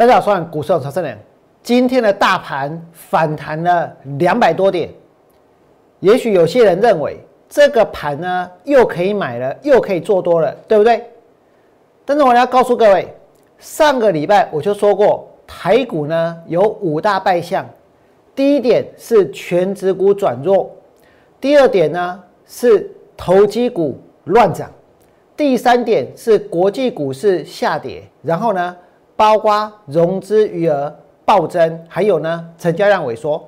大家好，我是股市曹胜良。今天的大盘反弹了两百多点，也许有些人认为这个盘呢又可以买了，又可以做多了，对不对？但是我要告诉各位，上个礼拜我就说过，台股呢有五大败象。第一点是全指股转弱，第二点呢是投机股乱涨，第三点是国际股市下跌，然后呢？包括融资余额暴增，还有呢，成交量萎缩。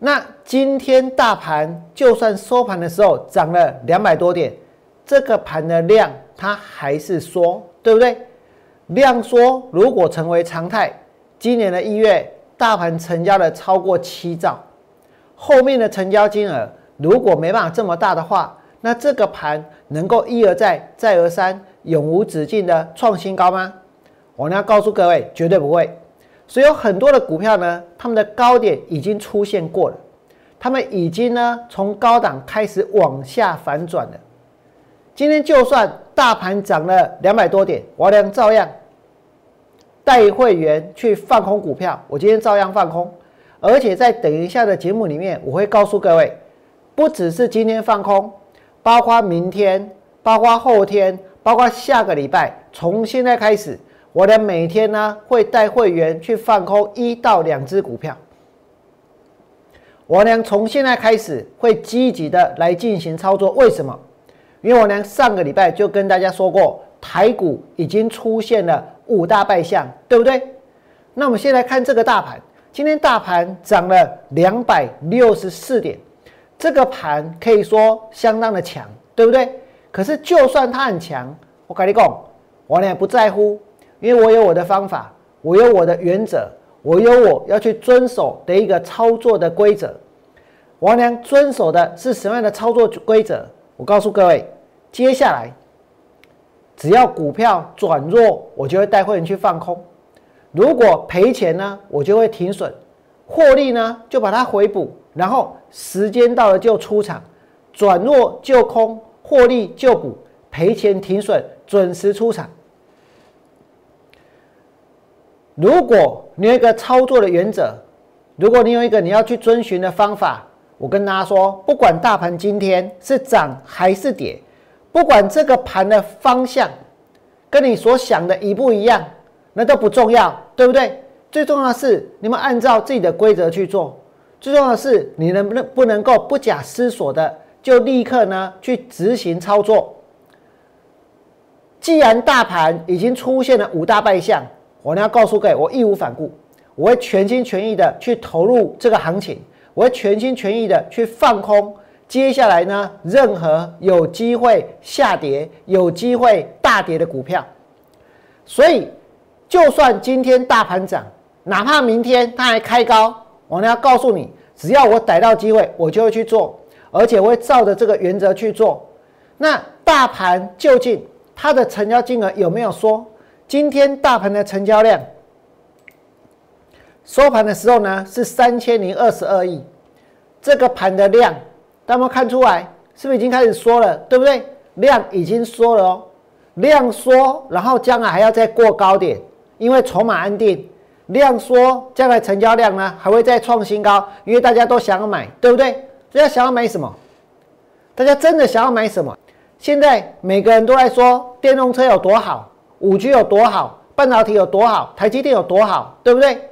那今天大盘就算收盘的时候涨了两百多点，这个盘的量它还是缩，对不对？量缩如果成为常态，今年的一月大盘成交了超过七兆，后面的成交金额如果没办法这么大的话，那这个盘能够一而再再而三永无止境的创新高吗？我呢要告诉各位，绝对不会。所以有很多的股票呢，他们的高点已经出现过了，他们已经呢从高档开始往下反转了。今天就算大盘涨了两百多点，我俩照样带会员去放空股票。我今天照样放空，而且在等一下的节目里面，我会告诉各位，不只是今天放空，包括明天，包括后天，包括下个礼拜，从现在开始。我的每天呢会带会员去放空一到两只股票，我娘从现在开始会积极的来进行操作。为什么？因为我娘上个礼拜就跟大家说过，台股已经出现了五大败象，对不对？那我们先来看这个大盘，今天大盘涨了两百六十四点，这个盘可以说相当的强，对不对？可是就算它很强，我跟你讲，我娘不在乎。因为我有我的方法，我有我的原则，我有我要去遵守的一个操作的规则。王良遵守的是什么样的操作规则？我告诉各位，接下来只要股票转弱，我就会带会员去放空；如果赔钱呢，我就会停损；获利呢，就把它回补，然后时间到了就出场，转弱就空，获利就补，赔钱停损，准时出场。如果你有一个操作的原则，如果你有一个你要去遵循的方法，我跟大家说，不管大盘今天是涨还是跌，不管这个盘的方向跟你所想的一不一样，那都不重要，对不对？最重要的是你们按照自己的规则去做，最重要的是你能不能不能够不假思索的就立刻呢去执行操作。既然大盘已经出现了五大败象。我呢要告诉各位，我义无反顾，我会全心全意的去投入这个行情，我会全心全意的去放空。接下来呢，任何有机会下跌、有机会大跌的股票，所以就算今天大盘涨，哪怕明天它还开高，我呢要告诉你，只要我逮到机会，我就会去做，而且我会照着这个原则去做。那大盘究竟它的成交金额有没有缩？今天大盘的成交量收盘的时候呢是三千零二十二亿，这个盘的量，大家看出来是不是已经开始缩了？对不对？量已经缩了哦，量缩，然后将来还要再过高点，因为筹码安定，量缩，将来成交量呢还会再创新高，因为大家都想要买，对不对？大家想要买什么？大家真的想要买什么？现在每个人都在说电动车有多好。五 G 有多好，半导体有多好，台积电有多好，对不对？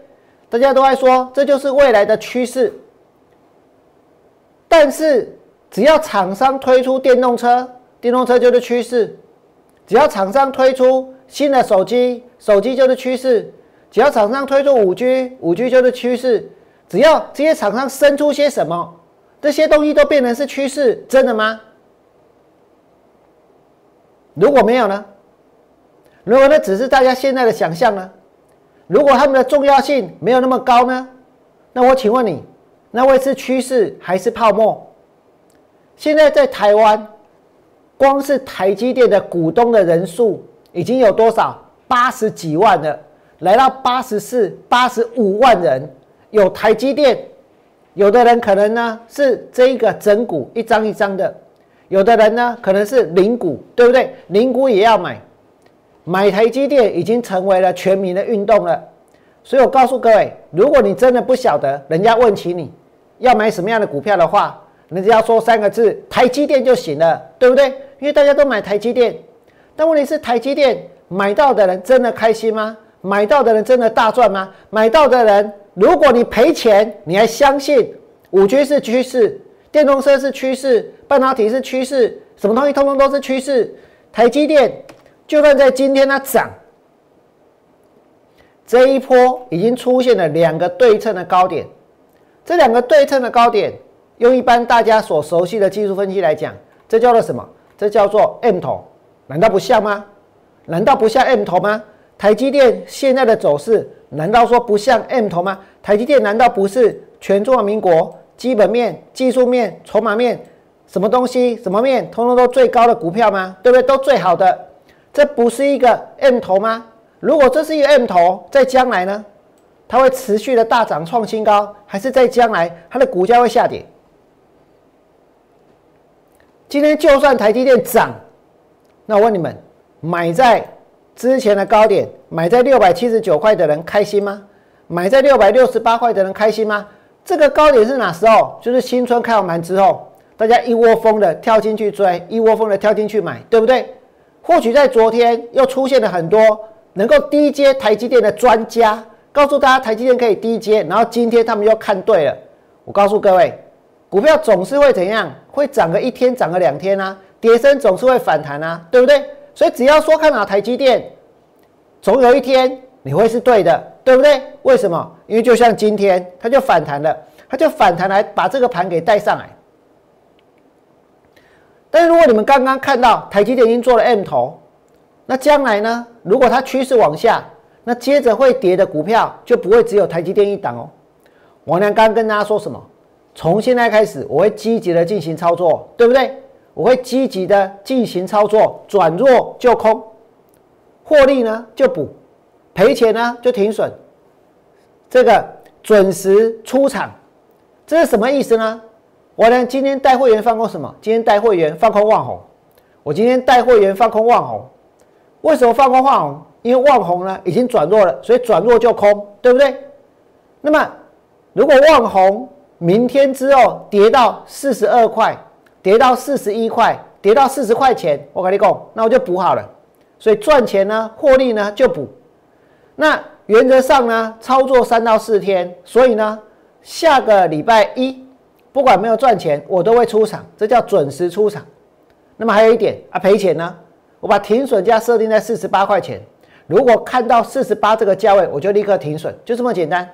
大家都在说这就是未来的趋势。但是只要厂商推出电动车，电动车就是趋势；只要厂商推出新的手机，手机就是趋势；只要厂商推出五 G，五 G 就是趋势。只要这些厂商生出些什么，这些东西都变成是趋势，真的吗？如果没有呢？如果那只是大家现在的想象呢？如果他们的重要性没有那么高呢？那我请问你，那会是趋势还是泡沫？现在在台湾，光是台积电的股东的人数已经有多少？八十几万了，来到八十四、八十五万人。有台积电，有的人可能呢是这一个整股一张一张的，有的人呢可能是零股，对不对？零股也要买。买台积电已经成为了全民的运动了，所以我告诉各位，如果你真的不晓得，人家问起你要买什么样的股票的话，你只要说三个字“台积电”就行了，对不对？因为大家都买台积电。但问题是，台积电买到的人真的开心吗？买到的人真的大赚吗？买到的人，如果你赔钱，你还相信五 G 是趋势，电动车是趋势，半导体是趋势，什么东西通通都是趋势？台积电就算在今天它涨。这一波已经出现了两个对称的高点，这两个对称的高点，用一般大家所熟悉的技术分析来讲，这叫做什么？这叫做 M 头，难道不像吗？难道不像 M 头吗？台积电现在的走势，难道说不像 M 头吗？台积电难道不是全中华民国基本面、技术面、筹码面什么东西、什么面，通通都最高的股票吗？对不对？都最好的，这不是一个 M 头吗？如果这是一个 M 头，在将来呢，它会持续的大涨创新高，还是在将来它的股价会下跌？今天就算台积电涨，那我问你们，买在之前的高点，买在六百七十九块的人开心吗？买在六百六十八块的人开心吗？这个高点是哪时候？就是新春开完盘之后，大家一窝蜂的跳进去追，一窝蜂的跳进去买，对不对？或许在昨天又出现了很多。能够低接台积电的专家告诉大家，台积电可以低接，然后今天他们又看对了。我告诉各位，股票总是会怎样？会涨个一天，涨个两天啊，跌升总是会反弹啊，对不对？所以只要说看好台积电，总有一天你会是对的，对不对？为什么？因为就像今天，它就反弹了，它就反弹来把这个盘给带上来。但是如果你们刚刚看到台积电已经做了 M 头。那将来呢？如果它趋势往下，那接着会跌的股票就不会只有台积电一档哦。王良刚跟大家说什么？从现在开始，我会积极的进行操作，对不对？我会积极的进行操作，转弱就空，获利呢就补，赔钱呢就停损，这个准时出场，这是什么意思呢？我呢今天带会员放空什么？今天带会员放空万红，我今天带会员放空万红。为什么放空万红？因为万红呢已经转弱了，所以转弱就空，对不对？那么如果万红明天之后跌到四十二块，跌到四十一块，跌到四十块钱，我跟你讲，那我就补好了。所以赚钱呢，获利呢就补。那原则上呢，操作三到四天，所以呢，下个礼拜一不管没有赚钱，我都会出场，这叫准时出场。那么还有一点啊，赔钱呢？我把停损价设定在四十八块钱，如果看到四十八这个价位，我就立刻停损，就这么简单。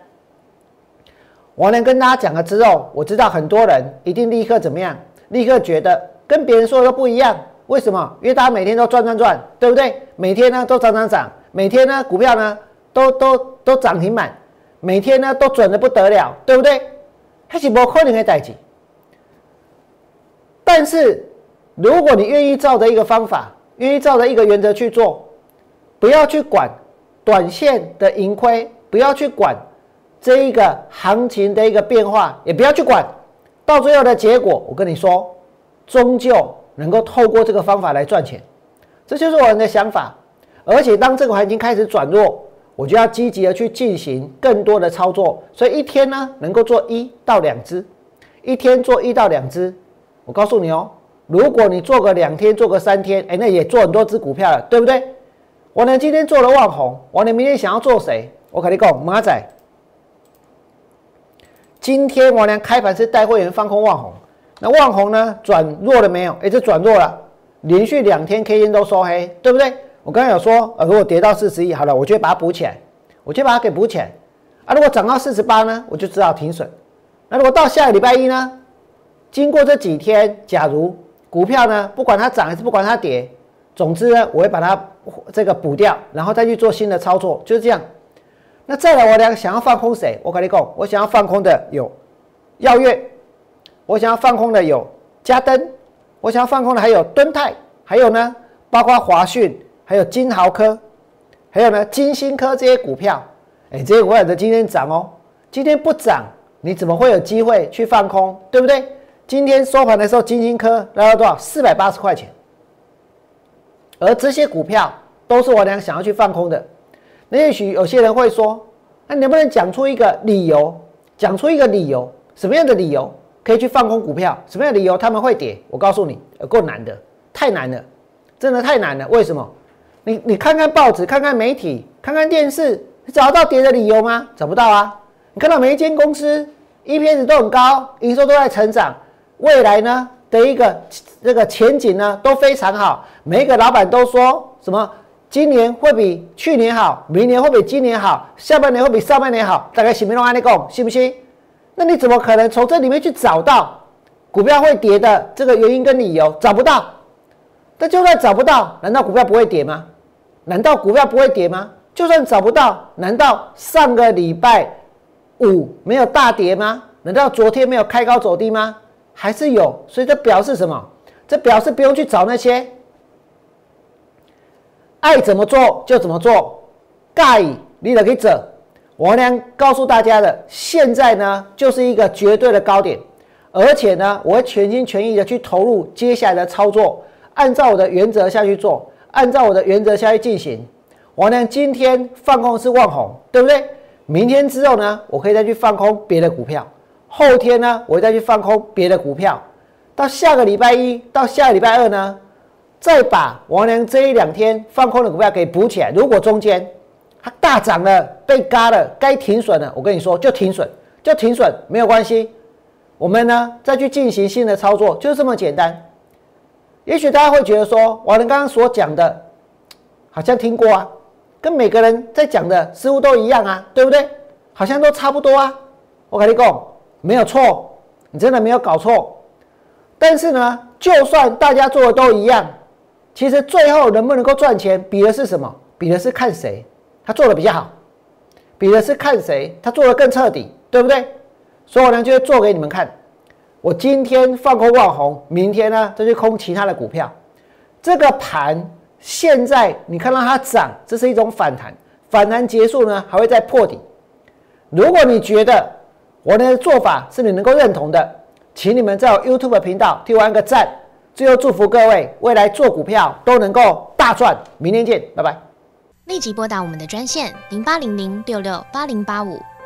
我能跟大家讲了之后，我知道很多人一定立刻怎么样，立刻觉得跟别人说的不一样。为什么？因为大家每天都赚赚赚，对不对？每天呢都涨涨涨，每天呢股票呢都都都涨停板，每天呢都准的不得了，对不对？还是不可能的代志。但是如果你愿意照着一个方法，愿意照着一个原则去做，不要去管短线的盈亏，不要去管这一个行情的一个变化，也不要去管，到最后的结果，我跟你说，终究能够透过这个方法来赚钱，这就是我们的想法。而且当这个行情开始转弱，我就要积极的去进行更多的操作，所以一天呢能够做一到两只，一天做一到两只，我告诉你哦。如果你做个两天，做个三天，哎，那也做很多只股票了，对不对？我呢今天做了万红，我呢明天想要做谁？我跟你讲，马仔，今天我呢开盘是带会员放空万红，那万红呢转弱了没有？哎，这转弱了，连续两天 K 线都收黑，对不对？我刚刚有说，呃，如果跌到四十一，好了，我就把它补起来，我就把它给补起来。啊，如果涨到四十八呢，我就只好停损。那如果到下个礼拜一呢？经过这几天，假如股票呢，不管它涨还是不管它跌，总之呢，我会把它这个补掉，然后再去做新的操作，就是这样。那再来，我俩想要放空谁？我跟你讲，我想要放空的有耀月，我想要放空的有嘉登，我想要放空的还有敦泰，还有呢，包括华讯，还有金豪科，还有呢金星科这些股票。哎，这些股票的今天涨哦，今天不涨，你怎么会有机会去放空？对不对？今天收盘的时候，金星科来到多少？四百八十块钱。而这些股票都是我俩想要去放空的。那也许有些人会说：“那能不能讲出一个理由？讲出一个理由，什么样的理由可以去放空股票？什么样的理由他们会跌？我告诉你，够难的，太难了，真的太难了。为什么？你你看看报纸，看看媒体，看看电视，你找到跌的理由吗？找不到啊。你看到每一间公司 EPS 都很高，营收都在成长，未来呢的一个这个前景呢都非常好。每一个老板都说什么？今年会比去年好，明年会比今年好，下半年会比上半年好，大概信不信？安利讲，信不信？那你怎么可能从这里面去找到股票会跌的这个原因跟理由？找不到。那就算找不到，难道股票不会跌吗？难道股票不会跌吗？就算找不到，难道上个礼拜五没有大跌吗？难道昨天没有开高走低吗？还是有。所以这表示什么？这表示不用去找那些。爱怎么做就怎么做，盖你得给整。我呢告诉大家的，现在呢就是一个绝对的高点，而且呢我会全心全意的去投入接下来的操作，按照我的原则下去做，按照我的原则下去进行。我呢今天放空是万红，对不对？明天之后呢，我可以再去放空别的股票，后天呢我再去放空别的股票，到下个礼拜一到下个礼拜二呢。再把王良这一两天放空的股票给补起来。如果中间它大涨了，被嘎了，该停损了，我跟你说就停损，就停损，没有关系。我们呢再去进行新的操作，就这么简单。也许大家会觉得说，王良刚刚所讲的，好像听过啊，跟每个人在讲的似乎都一样啊，对不对？好像都差不多啊。我跟你讲，没有错，你真的没有搞错。但是呢，就算大家做的都一样。其实最后能不能够赚钱，比的是什么？比的是看谁他做的比较好，比的是看谁他做的更彻底，对不对？所以我呢就做给你们看。我今天放空万红，明天呢再去空其他的股票。这个盘现在你看到它涨，这是一种反弹，反弹结束呢还会再破底。如果你觉得我的做法是你能够认同的，请你们在我 YouTube 频道替我按个赞。最后祝福各位未来做股票都能够大赚，明天见，拜拜。立即拨打我们的专线零八零零六六八零八五